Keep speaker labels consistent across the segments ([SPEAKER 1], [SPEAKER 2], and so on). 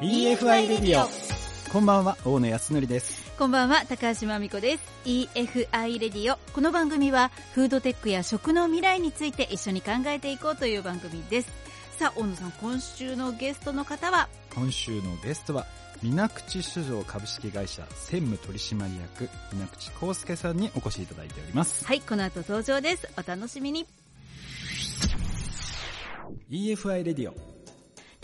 [SPEAKER 1] EFI レディオこんばんは大野康則です。
[SPEAKER 2] こんばんは高橋真美子です。EFI レディオこの番組はフードテックや食の未来について一緒に考えていこうという番組です。さあ大野さん今週のゲストの方は？
[SPEAKER 1] 今週のゲストは水口酒造株式会社専務取締役水口康介さんにお越しいただいております。
[SPEAKER 2] はいこの後登場です。お楽しみに。
[SPEAKER 1] EFI レディオ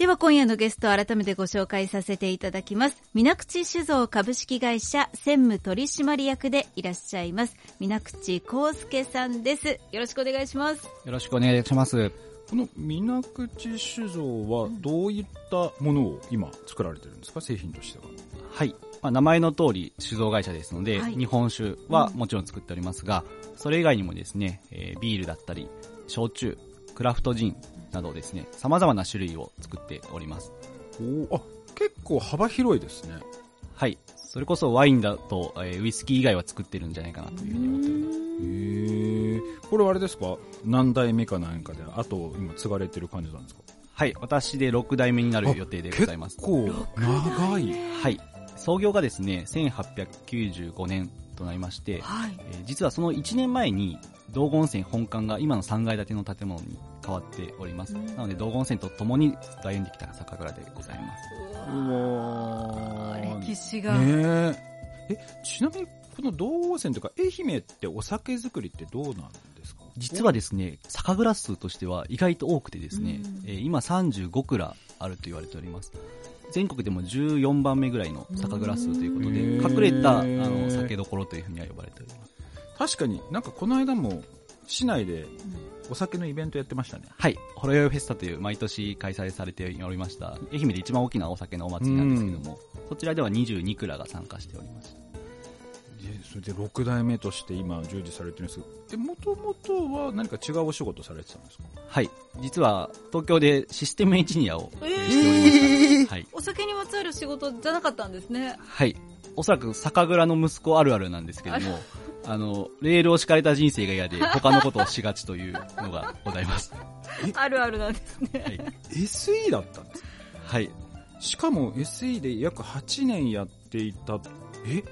[SPEAKER 2] では今夜のゲストを改めてご紹介させていただきます。水口酒造株式会社専務取締役でいらっしゃいます。水口康介さんです。よろしくお願いします。
[SPEAKER 3] よろしくお願いします。
[SPEAKER 1] この水口酒造はどういったものを今作られてるんですか？製品としては。
[SPEAKER 3] はい、まあ、名前の通り酒造会社ですので、
[SPEAKER 2] はい。
[SPEAKER 3] 日本酒はもちろん作っておりますが、それ以外にもですね、えービールだったり焼酎クラフトジンなどですね様々な種類を作っております。
[SPEAKER 1] おあ結構幅広いですね。
[SPEAKER 3] はい。それこそワインだと、えーウイスキー以外は作ってるんじゃないかなというふうに思っております。
[SPEAKER 1] へえこれはあれですか？何代目かなんかであと今継がれてる感じなんですか？
[SPEAKER 3] はい。私で6代目になる予定でございます。
[SPEAKER 1] 結構長い。
[SPEAKER 3] はい。創業がですね1895年となりまして、
[SPEAKER 2] はい。
[SPEAKER 3] えー実はその1年前に道後温泉本館が今の3階建ての建物に変わっております、
[SPEAKER 2] うん。
[SPEAKER 3] なので道後温泉とともに歩んできた酒蔵でございます。
[SPEAKER 1] うわー
[SPEAKER 2] 歴史が、
[SPEAKER 1] ねえ。えちなみにこの道後温泉というか愛媛ってお酒作りってどうなんですか？
[SPEAKER 3] 実はですね酒蔵数としては意外と多くてですね、
[SPEAKER 2] うん。
[SPEAKER 3] えー今35蔵あると言われております。全国でも14番目ぐらいの酒蔵数ということで隠れたあの酒どころというふうには呼ばれております。
[SPEAKER 1] 確かになんかこの間も市内でお酒のイベントやってましたね。
[SPEAKER 3] はい、ほろ酔いフェスタという毎年開催されておりました愛媛で一番大きなお酒のお祭りなんですけども、そちらでは22蔵が参加しておりました
[SPEAKER 1] でそれで6代目として今従事されてるんですけどもともとは何か違うお仕事されてたんですか？
[SPEAKER 3] はい。実は、東京でシステムエンジニアを
[SPEAKER 2] え
[SPEAKER 3] しておりました。はい。
[SPEAKER 2] お酒にまつわる仕事じゃなかったんですね。
[SPEAKER 3] はい。おそらく酒蔵の息子あるあるなんですけども、あの、レールを敷かれた人生が嫌で、他のことをしがちというのがございます。
[SPEAKER 2] あるあるなんですね
[SPEAKER 3] はい。
[SPEAKER 1] SE だったんですか？
[SPEAKER 3] はい。
[SPEAKER 1] しかも SE で約8年やっていたえ？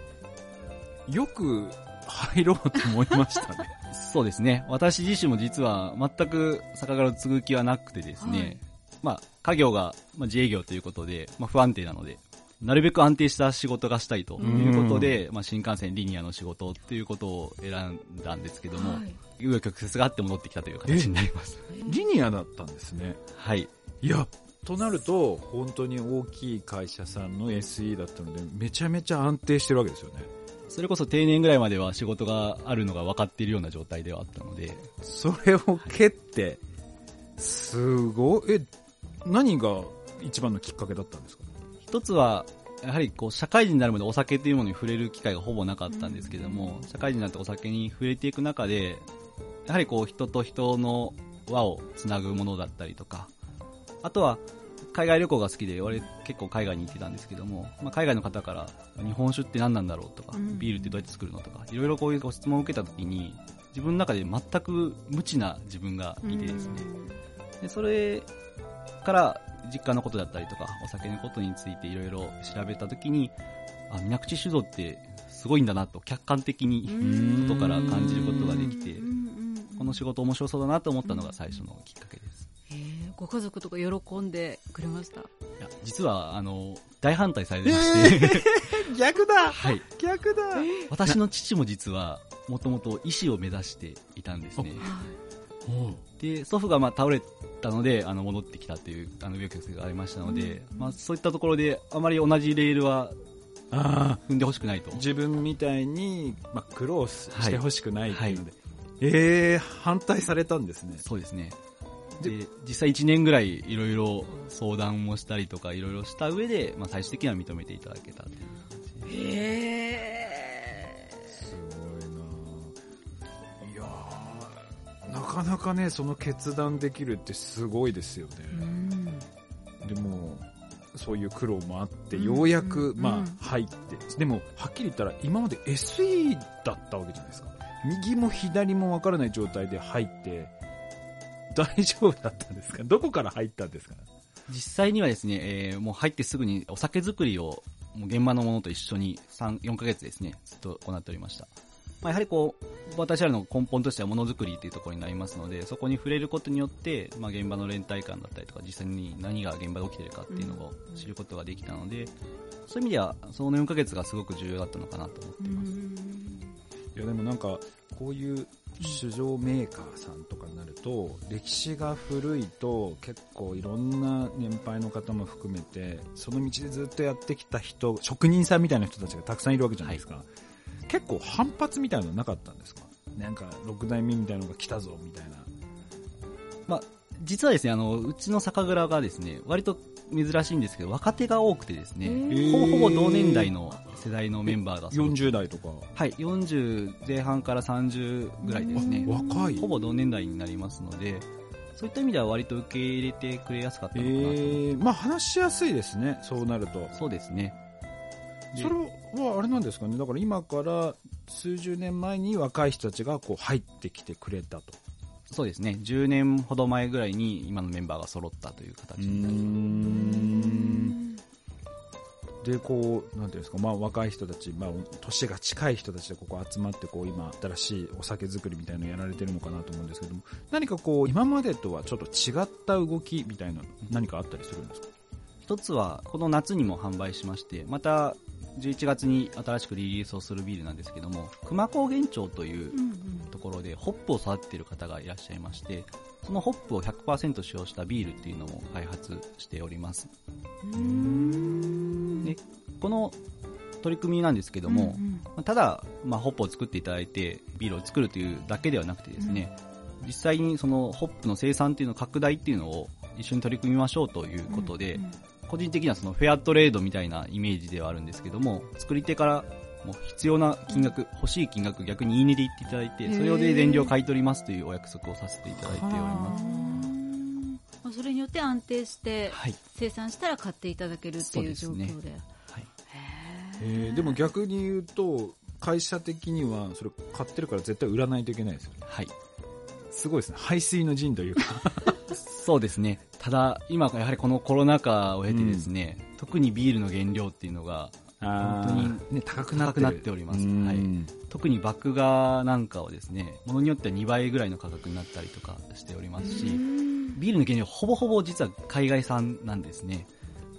[SPEAKER 1] よく入ろうと思いましたね
[SPEAKER 3] そうですね。私自身も実は全く酒蔵を継ぐ気はなくてですね、
[SPEAKER 2] はい
[SPEAKER 3] まあ、家業が、まあ、自営業ということで、まあ、不安定なので、なるべく安定した仕事がしたいということで、まあ、新幹線リニアの仕事っていうことを選んだんですけども、
[SPEAKER 2] はい。
[SPEAKER 3] 紆余曲折があって戻ってきたという形になります。
[SPEAKER 1] リニアだったんですね。
[SPEAKER 3] はい。
[SPEAKER 1] いやとなると本当に大きい会社さんの SE だったのでめちゃめちゃ安定してるわけですよね。
[SPEAKER 3] それこそ定年ぐらいまでは仕事があるのが分かっているような状態ではあったので、
[SPEAKER 1] それを蹴ってすごい。え何が一番のきっかけだったんですか？
[SPEAKER 3] 一つは、やはりこう社会人になるまでお酒というものに触れる機会がほぼなかったんですけども、社会人になってお酒に触れていく中で、やはりこう人と人の輪をつなぐものだったりとか、あとは海外旅行が好きで、俺結構海外に行ってたんですけども、まあ、海外の方から日本酒って何なんだろうとか、
[SPEAKER 2] うん。
[SPEAKER 3] ビールってどうやって作るのとか、いろいろこういうご質問を受けた時に、自分の中で全く無知な自分がいてですね、でそれから実家のことだったりとかお酒のことについていろいろ調べたときにあ水口酒造ってすごいんだなと客観的に
[SPEAKER 2] うん。
[SPEAKER 3] 外から感じることができてこの仕事面白そうだなと思ったのが最初のきっかけです。
[SPEAKER 2] ご家族とか喜んでくれました？
[SPEAKER 3] いや実はあの大反対されてまして、
[SPEAKER 1] 逆だ。
[SPEAKER 3] はい、
[SPEAKER 1] 逆だ。
[SPEAKER 3] 私の父も実はもともと医師を目指していたんですねで祖父がまあ倒れたのであの戻ってきたというあの病気がありましたので、まあ、そういったところであまり同じレールは
[SPEAKER 1] ああ
[SPEAKER 3] 踏んでほしくないと。
[SPEAKER 1] 自分みたいに、まあ、苦労してほしくないっていうので、ええ反対されたんですね。
[SPEAKER 3] そうですね。で実際1年ぐらいいろいろ相談もしたりとかいろいろした上で、まあ、最終的には認めていただけたという感じで
[SPEAKER 2] へ
[SPEAKER 1] すかなかねその決断できるってすごいですよね、
[SPEAKER 2] うん。
[SPEAKER 1] でもそういう苦労もあって、
[SPEAKER 2] うん。
[SPEAKER 1] ようやく、
[SPEAKER 2] うん。
[SPEAKER 1] まあ、入って、でも、はっきり言ったら、今まで SE だったわけじゃないですか。右も左もわからない状態で入って、大丈夫だったんですか？どこから入ったんですか？
[SPEAKER 3] 実際にはですね、えー、もう入ってすぐにお酒作りをもう現場のものと一緒に3、4ヶ月ですね、ずっと行っておりました。まあ、やはりこう、私らの根本としてはものづくりというところになりますので、そこに触れることによって、まあ、現場の連帯感だったりとか、実際に何が現場で起きてるかっていうのを知ることができたので、そういう意味では、その4ヶ月がすごく重要だったのかなと思っています。
[SPEAKER 1] いや、でもなんか、こういう酒造メーカーさんとかになると、歴史が古いと結構いろんな年配の方も含めて、その道でずっとやってきた人、職人さんみたいな人たちがたくさんいるわけじゃないですか。はい結構反発みたいなのなかったんですか？なんか6代目みたいなのが来たぞみたいな。
[SPEAKER 3] まあ、実はですね、あの、うちの酒蔵がですね、割と珍しいんですけど、若手が多くてですね、ほぼほぼ同年代の世代のメンバーが。
[SPEAKER 1] 40代とか
[SPEAKER 3] はい、40前半から30ぐらいですね。
[SPEAKER 1] 若い
[SPEAKER 3] ほぼ同年代になりますので、そういった意味では割と受け入れてくれやすかったのかなと。えー、
[SPEAKER 1] まあ話しやすいですね、そうなると。
[SPEAKER 3] そうですね。
[SPEAKER 1] それはあれなんですかね、だから今から数十年前に若い人たちがこう入ってきてくれたと。
[SPEAKER 3] そうですね、10年ほど前ぐらいに今のメンバーが揃ったという形になります。
[SPEAKER 1] で、こう、なんていうんですか、まあ若い人たち、まあ年が近い人たちでここ集まって、こう今、新しいお酒作りみたいなのやられてるのかなと思うんですけども、何かこう、今までとはちょっと違った動きみたいな何かあったりするんですか？
[SPEAKER 3] 一つは、この夏にも販売しまして、また11月に新しくリリースをするビールなんですけども熊高原町というところでホップを育てている方がいらっしゃいましてそのホップを100%使用したビールっていうのも開発しております。でこの取り組みなんですけども、うんうん、ただ、まあ、ホップを作っていただいてビールを作るというだけではなくてですね、うん、実際にそのホップの生産っていうの拡大っていうのを一緒に取り組みましょうということで、うんうん個人的にはそのフェアトレードみたいなイメージではあるんですけども、作り手からもう必要な金額、欲しい金額逆に言い値で言っていただいて、それをで全量買い取りますというお約束をさせていただいております。
[SPEAKER 2] それによって安定して生産したら買っていただけるっていう状況で。はい、ねはい、
[SPEAKER 1] えー、でも逆に言うと、会社的にはそれ買ってるから絶対売らないといけないですよね。
[SPEAKER 3] はい。
[SPEAKER 1] すごいですね。排水の陣というか
[SPEAKER 3] そうですね。ただ、今やはりこのコロナ禍を経てですね、うん、特にビールの原料っていうのが、本当に、ね、高くなっております。はい。特に麦芽なんかはですね、ものによっては2倍ぐらいの価格になったりとかしておりますし、ビールの原料ほぼほぼ実は海外産なんですね。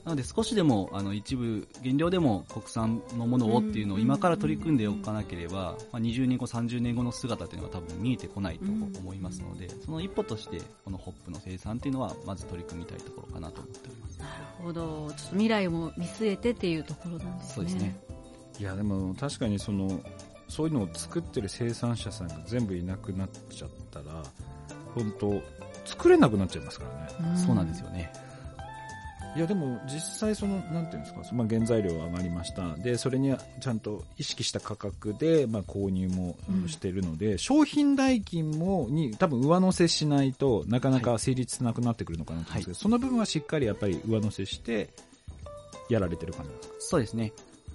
[SPEAKER 3] なので少しでもあの一部原料でも国産のものをっていうのを今から取り組んでおかなければ、まあ、20年後30年後の姿っていうのは多分見えてこないと思いますので、その一歩としてこのホップの生産っていうのはまず取り組みたいところかなと思っております。
[SPEAKER 2] なるほど。ちょっと未来も見据えてっていうところなんですね。
[SPEAKER 3] そうですね。
[SPEAKER 1] いやでも確かにそのそういうのを作ってる生産者さんが全部いなくなっちゃったら本当作れなくなっちゃいますから
[SPEAKER 3] ね、そうなんですよね
[SPEAKER 1] いやでも実際その、なんていうんですか、まあ、原材料上がりました。で、それにちゃんと意識した価格で、まあ、購入もしているので、うん、商品代金もに多分上乗せしないとなかなか成立しなくなってくるのかなと思うんですけど、はい、その部分はしっかりやっぱり上乗せしてやられてる感じですか？
[SPEAKER 3] そうですね。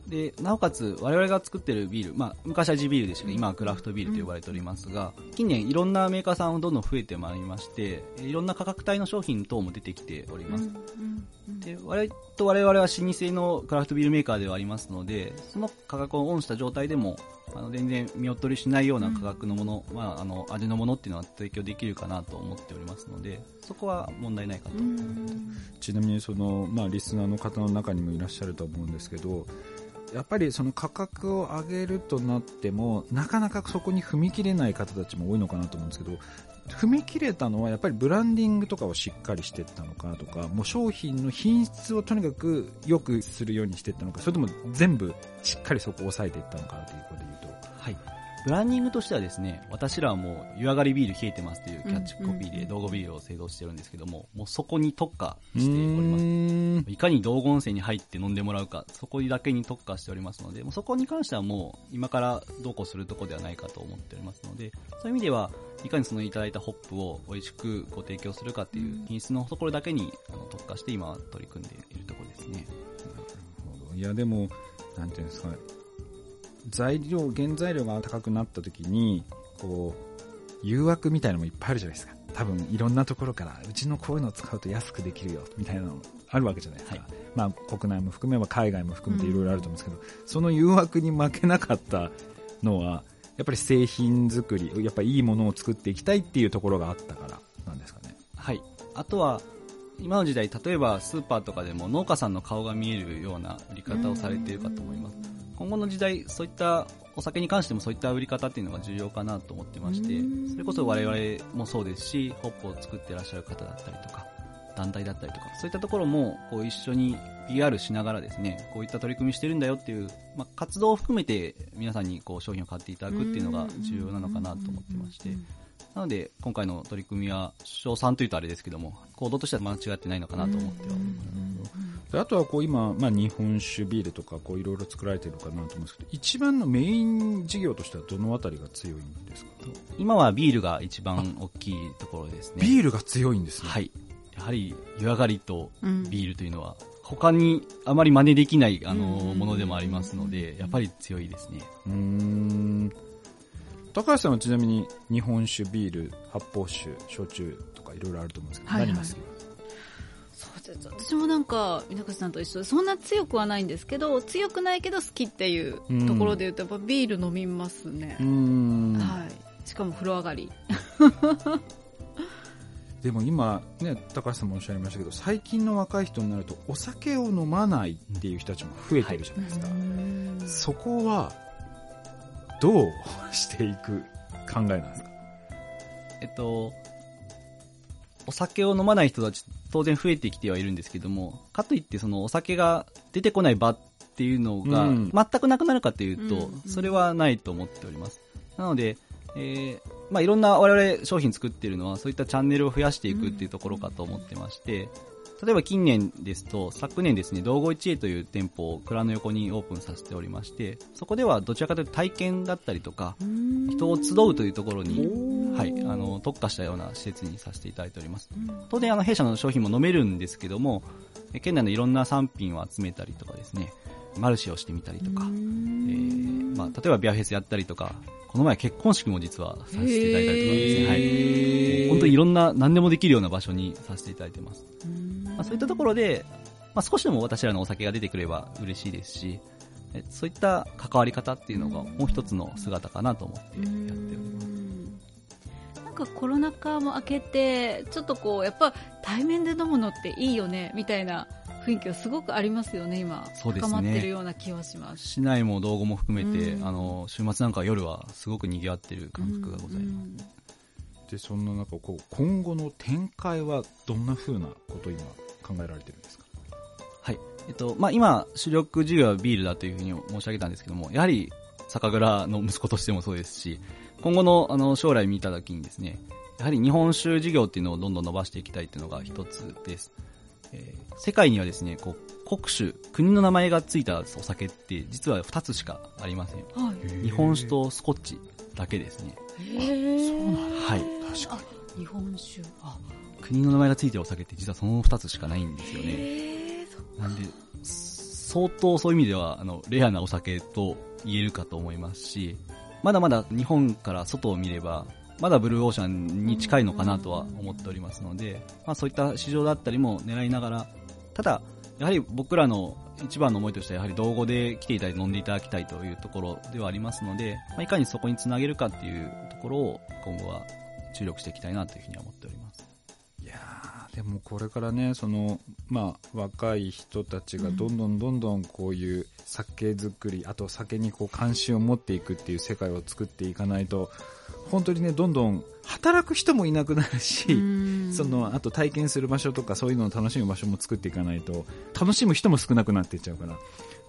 [SPEAKER 3] で、なおかつ、我々が作ってるビール、まあ、昔は地ビールでしたけど、今はクラフトビールと呼ばれておりますが、近年いろんなメーカーさんどんどん増えてまいりまして、いろんな価格帯の商品等も出てきております。で、我々と我々は老舗のクラフトビールメーカーではありますので、その価格をオンした状態でも、あの、全然見劣りしないような価格のもの、まあ、あの、味のものっていうのは提供できるかなと思っておりますので、そこは問題ないかと
[SPEAKER 1] ちなみにその、まあ、リスナーの方の中にもいらっしゃると思うんですけど、やっぱりその価格を上げるとなっても、なかなかそこに踏み切れない方たちも多いのかなと思うんですけど、踏み切れたのはやっぱりブランディングとかをしっかりしていったのかとか、もう商品の品質をとにかく良くするようにしていったのか、それとも全部しっかりそこを抑えていったのかということで言うと。
[SPEAKER 3] はい。ブランディングとしてはですね、私らはもう、湯上がりビール冷えてますというキャッチコピーで道後ビールを製造してるんですけども、もうそこに特化しております。いかに道後温泉に入って飲んでもらうか、そこだけに特化しておりますので、もうそこに関してはもう、今からどうこうするとこではないかと思っておりますので、そういう意味では、いかにそのいただいたホップを美味しくご提供するかっていう品質のところだけに特化して今取り組んでいるところですね。なる
[SPEAKER 1] ほど。いやでも、なんていうんですか、材料、原材料が高くなった時に、こ誘惑みたいなのもいっぱいあるじゃないですか。多分いろんなところから、うちのこういうのを使うと安くできるよ、みたいなのあるわけじゃないですか。
[SPEAKER 3] はい
[SPEAKER 1] まあ国内も含めば海外も含めていろいろあると思うんですけど、その誘惑に負けなかったのは、やっぱり製品作り、やっぱりいいものを作っていきたいっていうところがあったからなんですかね。
[SPEAKER 3] はい。あとは、今の時代、例えばスーパーとかでも農家さんの顔が見えるような売り方をされているかと思います。今後の時代、そういったお酒に関してもそういった売り方っていうのが重要かなと思ってまして、それこそ我々もそうですし、ホップを作ってらっしゃる方だったりとか、団体だったりとか、そういったところもこう一緒に PR しながらですね、こういった取り組みしてるんだよっていう、まあ、活動を含めて皆さんにこう商品を買っていただくっていうのが重要なのかなと思ってまして、なので今回の取り組みは、賞賛というとあれですけども、行動としては間違ってないのかなと思っては。
[SPEAKER 1] あとはこう今、まあ、日本酒ビールとかいろいろ作られてるのかなと思うんですけど一番のメイン事業としてはどのあたりが強いんですか？
[SPEAKER 3] 今はビールが一番大きいところですね。
[SPEAKER 1] ビールが強いんですね、
[SPEAKER 3] はい。やはり湯上がりと
[SPEAKER 2] うん。
[SPEAKER 3] ビールというのは、他にあまり真似できないあの
[SPEAKER 2] うん。
[SPEAKER 3] ものでもありますので、やっぱり強いですね。
[SPEAKER 1] うーん。高橋さんはちなみに日本酒ビール発泡酒焼酎とかいろいろあると思うんですけど、
[SPEAKER 2] はいはい。
[SPEAKER 1] 何が好き
[SPEAKER 2] そうです。私もなんか皆口さんと一緒でそんな強くはないんですけど強くないけど好きっていうところで言うとやっぱビール飲みますね。はい。しかも風呂上がり
[SPEAKER 1] でも今、ね、高橋さんもおっしゃいましたけど最近の若い人になるとお酒を飲まないっていう人たちも増えてるじゃないですか、そこはどうしていく考えなんですか？
[SPEAKER 3] えっと、お酒を飲まない人たち当然増えてきてはいるんですけども、かといってそのお酒が出てこない場っていうのが
[SPEAKER 1] うん。
[SPEAKER 3] 全くなくなるかというと、
[SPEAKER 2] うん。
[SPEAKER 3] それはないと思っております。なので、えーまあ、いろんな我々商品作っているのはそういったチャンネルを増やしていくっていうところかと思ってまして、例えば近年ですと、昨年ですね、道後一へという店舗を蔵の横にオープンさせておりまして、そこではどちらかというと体験だったりとか、人を集うというところに、はい、あの、特化したような施設にさせていただいております。当然、あの、弊社の商品も飲めるんですけども、え県内のいろんな産品を集めたりとかですね、マルシェをしてみたりとか、えーまあ、例えばビアフェスやったりとか、この前結婚式も実はさせていただいたりとかですね、はい。本当にいろんな何でもできるような場所にさせていただいてます。まあ、そういったところで、まあ、少しでも私らのお酒が出てくれば嬉しいですし、えそういった関わり方っていうのがもう一つの姿かなと思ってやっております。
[SPEAKER 2] なんかコロナ禍も明けてちょっとこうやっぱ対面で飲むのっていいよねみたいな雰囲気がすごくありますよね今
[SPEAKER 3] そうですね
[SPEAKER 2] 深まってるような気はします
[SPEAKER 3] 市内も道後も含めて、
[SPEAKER 2] うん
[SPEAKER 3] あの、週末なんか夜はすごく賑わってる感覚がございます。
[SPEAKER 1] でそんな中こう今後の展開はどんな風なことを今考えられてるんですか？
[SPEAKER 3] はい。えっと、まあ、今、主力事業はビールだというふうに申し上げたんですけども、やはり、酒蔵の息子としてもそうですし、今後の、あの、将来見たときにですね、やはり日本酒事業っていうのをどんどん伸ばしていきたいっていうのが一つです。えー世界にはですね、こう、国酒、国の名前がついたお酒って実は二つしかありません。
[SPEAKER 2] はい
[SPEAKER 3] 日本酒とスコッチだけですね。
[SPEAKER 2] へえ
[SPEAKER 3] はい。
[SPEAKER 1] 確か
[SPEAKER 2] 日本酒あ
[SPEAKER 3] 国の名前がついてるお酒って実はその二つしかないんですよね。
[SPEAKER 2] へ
[SPEAKER 3] なんで、相当そういう意味では、あの、レアなお酒と言えるかと思いますし、まだまだ日本から外を見れば、まだブルーオーシャンに近いのかなとは思っておりますので、まあそういった市場だったりも狙いながら、ただ、やはり僕らの一番の思いとしては、やはり道後で来ていただいて飲んでいただきたいというところではありますので、まあいかにそこにつなげるかっていうところを今後は注力していきたいなというふうに思っております。
[SPEAKER 1] いやーでもこれからねその、まあ、若い人たちがどんどんどんどんこういう酒造り、あと酒にこう関心を持っていくっていう世界を作っていかないと本当にねどんどん働く人もいなくなるし、
[SPEAKER 2] うん
[SPEAKER 1] そのあと体験する場所とかそういうのを楽しむ場所も作っていかないと楽しむ人も少なくなっていっちゃうから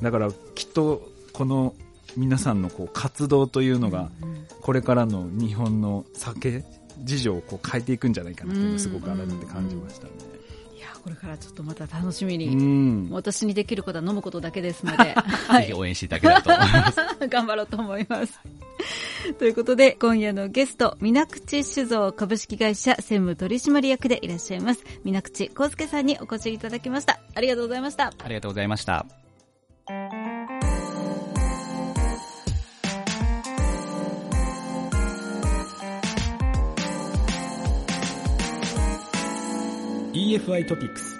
[SPEAKER 1] だからきっとこの皆さんのこう活動というのがこれからの日本の酒事情をこう変えていくんじゃないかなっていうのをすごく改めて感じましたね。
[SPEAKER 2] いやこれからちょっとまた楽しみ
[SPEAKER 1] う
[SPEAKER 2] に、
[SPEAKER 1] ん
[SPEAKER 2] 私にできることは飲むことだけですので、は
[SPEAKER 3] ぜひ応援していただけたらと思います。
[SPEAKER 2] 頑張ろうと思います。ということで、今夜のゲスト、水口酒造株式会社専務取締役でいらっしゃいます、水口康介さんにお越しいただきました。ありがとうございました。
[SPEAKER 3] ありがとうございました。
[SPEAKER 1] EFI トピックス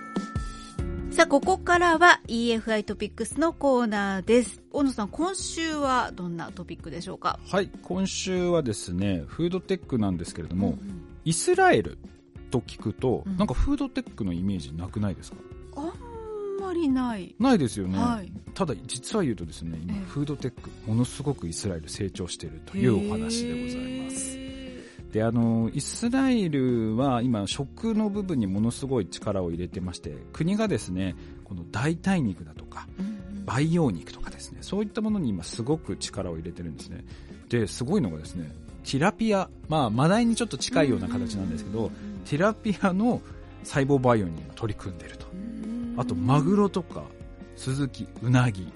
[SPEAKER 2] さあ、ここからは EFI トピックスのコーナーです。大野さん、今週はどんなトピックでしょうか？
[SPEAKER 1] はい今週はですねフードテックなんですけれども、イスラエルと聞くと、
[SPEAKER 2] うん。
[SPEAKER 1] なんかフードテックのイメージなくないですか？
[SPEAKER 2] あんまりない。
[SPEAKER 1] ないですよね、
[SPEAKER 2] はい。
[SPEAKER 1] ただ実は言うとですね今
[SPEAKER 2] ええ。
[SPEAKER 1] フードテックものすごくイスラエル成長しているというお話でございます。
[SPEAKER 2] へ
[SPEAKER 1] であのイスラエルは今食の部分にものすごい力を入れてまして国がですねこの代替肉だとか培養肉とかですねそういったものに今すごく力を入れてるんですね。ですごいのがですねティラピアまあマダイにちょっと近いような形なんですけど、ティラピアの細胞培養に今取り組んでると。あとマグロとかスズキウナギ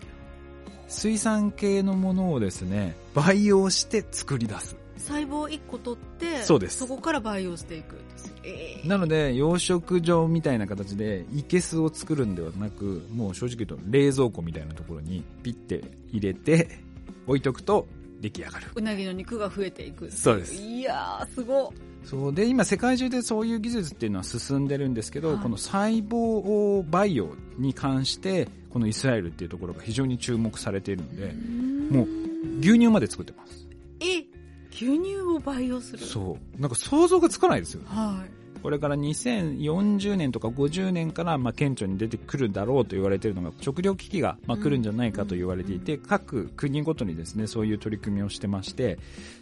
[SPEAKER 1] 水産系のものをですね培養して作り出す
[SPEAKER 2] 細胞1個取って
[SPEAKER 1] そうです。
[SPEAKER 2] そこから培養していくえー。
[SPEAKER 1] なので養殖場みたいな形でいけすを作るんではなくもう正直言うと冷蔵庫みたいなところにピッて入れて置いとくと出来上がる。
[SPEAKER 2] うなぎの肉が増えていく
[SPEAKER 1] そうです。
[SPEAKER 2] いやーすごっ。
[SPEAKER 1] そう。で今世界中でそういう技術っていうのは進んでるんですけど、
[SPEAKER 2] はい。
[SPEAKER 1] この細胞培養に関してこのイスラエルっていうところが非常に注目されているのでもう牛乳まで作ってます。
[SPEAKER 2] え牛乳を培養する。
[SPEAKER 1] そう。なんか想像がつかないですよ
[SPEAKER 2] はい。
[SPEAKER 1] これから2040年とか50年からまあ顕著に出てくるだろうと言われているのが食料危機がまあ来るんじゃないかと言われていて、各国ごとにですねそういう取り組みをしてまして。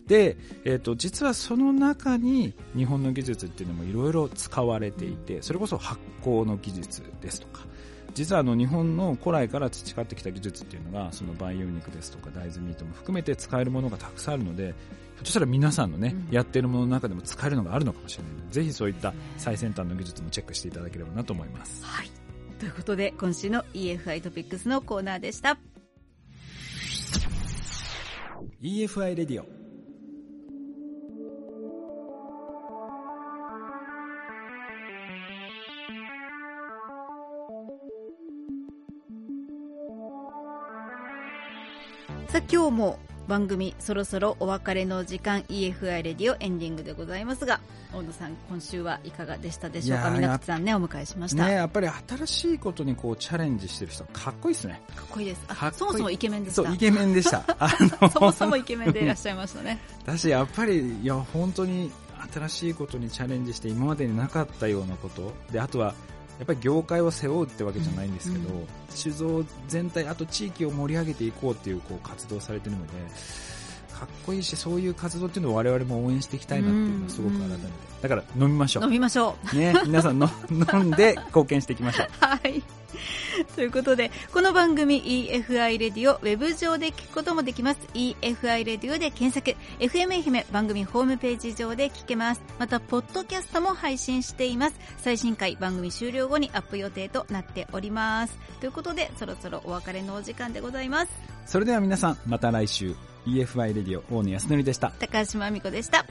[SPEAKER 1] で、えー、と実はその中に日本の技術っていうのもいろいろ使われていてそれこそ発酵の技術ですとか。実はあの日本の古来から培ってきた技術っていうのがその培養肉ですとか大豆ミートも含めて使えるものがたくさんあるのでとしたら皆さんのね、
[SPEAKER 2] うん。
[SPEAKER 1] やっているものの中でも使えるのがあるのかもしれないのでぜひそういった最先端の技術もチェックしていただければなと思います。
[SPEAKER 2] はい。ということで今週の EFI トピックスのコーナーでした。
[SPEAKER 1] EFI レディオ
[SPEAKER 2] さあ今日も番組そろそろお別れの時間 EFI レディオエンディングでございますが大野さん今週はいかがでしたでしょうか？皆口さんねお迎えしました、
[SPEAKER 1] ねやっぱり新しいことにこうチャレンジしてる人かっこいいですね。
[SPEAKER 2] かっこいいです。あそもそもイケメンでした。
[SPEAKER 1] そうイケメンでした。
[SPEAKER 2] そもそもイケメンでいらっしゃいましたね。
[SPEAKER 1] 私やっぱりいや本当に新しいことにチャレンジして今までになかったようなこと。であとはやっぱり業界を背負うってわけじゃないんですけど、
[SPEAKER 2] うん
[SPEAKER 1] 酒造全体あと地域を盛り上げていこうっていうこう活動をされてるのでかっこいいしそういう活動っていうのを我々も応援していきたいなっていうのはすごく改めて、
[SPEAKER 2] うん
[SPEAKER 1] だから飲みましょ
[SPEAKER 2] 飲みましょう
[SPEAKER 1] うね皆さんの飲んで貢献していきましょう
[SPEAKER 2] はい。ということで、この番組 EFI レディオウェブ上で聞くこともできます。EFI レディオで検索。FM 愛媛番組ホームページ上で聞けます。また、ポッドキャストも配信しています。最新回番組終了後にアップ予定となっております。ということで、そろそろお別れのお時間でございます。
[SPEAKER 1] それでは皆さんまた来週 EFI レディオ大野康則でした
[SPEAKER 2] 高橋真美子でした。